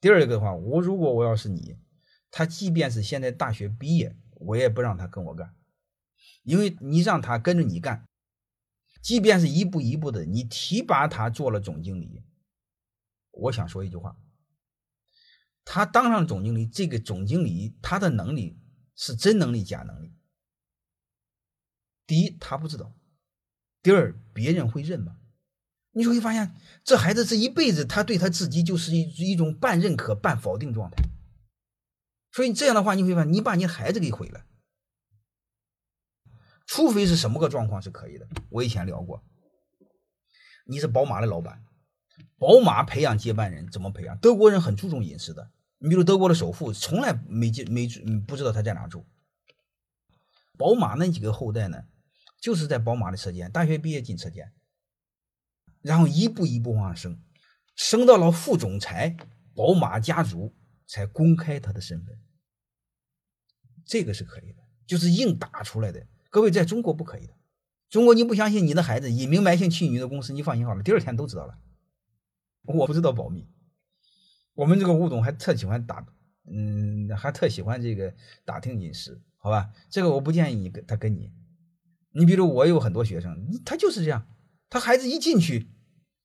第二个的话，我如果我要是你，他即便是现在大学毕业，我也不让他跟我干，因为你让他跟着你干，即便是一步一步的，你提拔他做了总经理，我想说一句话，他当上总经理，这个总经理他的能力是真能力假能力？第一，他不知道；第二，别人会认吗？你就会发现，这孩子这一辈子，他对他自己就是一一种半认可、半否定状态。所以这样的话，你会发现，你把你孩子给毁了。除非是什么个状况是可以的。我以前聊过，你是宝马的老板，宝马培养接班人怎么培养？德国人很注重隐私的。你比如德国的首富，从来没接没不知道他在哪住。宝马那几个后代呢？就是在宝马的车间，大学毕业进车间，然后一步一步往上升，升到了副总裁，宝马家族才公开他的身份。这个是可以的，就是硬打出来的。各位在中国不可以的，中国你不相信你的孩子隐名埋姓去你的公司，你放心好了，第二天都知道了。我不知道保密，我们这个吴总还特喜欢打，嗯，还特喜欢这个打听隐私，好吧？这个我不建议你跟他跟你。你比如我有很多学生，他就是这样，他孩子一进去，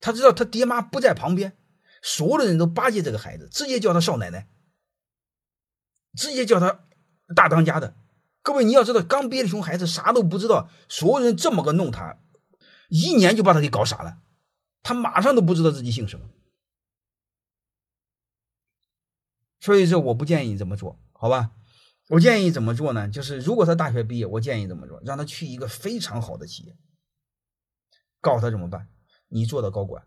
他知道他爹妈不在旁边，所有的人都巴结这个孩子，直接叫他少奶奶，直接叫他大当家的。各位你要知道，刚毕业的熊孩子啥都不知道，所有人这么个弄他，一年就把他给搞傻了，他马上都不知道自己姓什么。所以说，我不建议你这么做，好吧？我建议怎么做呢？就是如果他大学毕业，我建议怎么做？让他去一个非常好的企业，告诉他怎么办？你做到高管，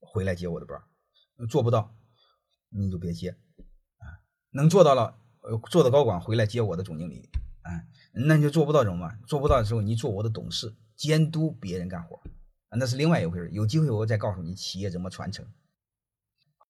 回来接我的班做不到，你就别接啊。能做到了，做到高管回来接我的总经理，啊，那你就做不到怎么办？做不到的时候，你做我的董事，监督别人干活，那是另外一回事有机会我再告诉你企业怎么传承。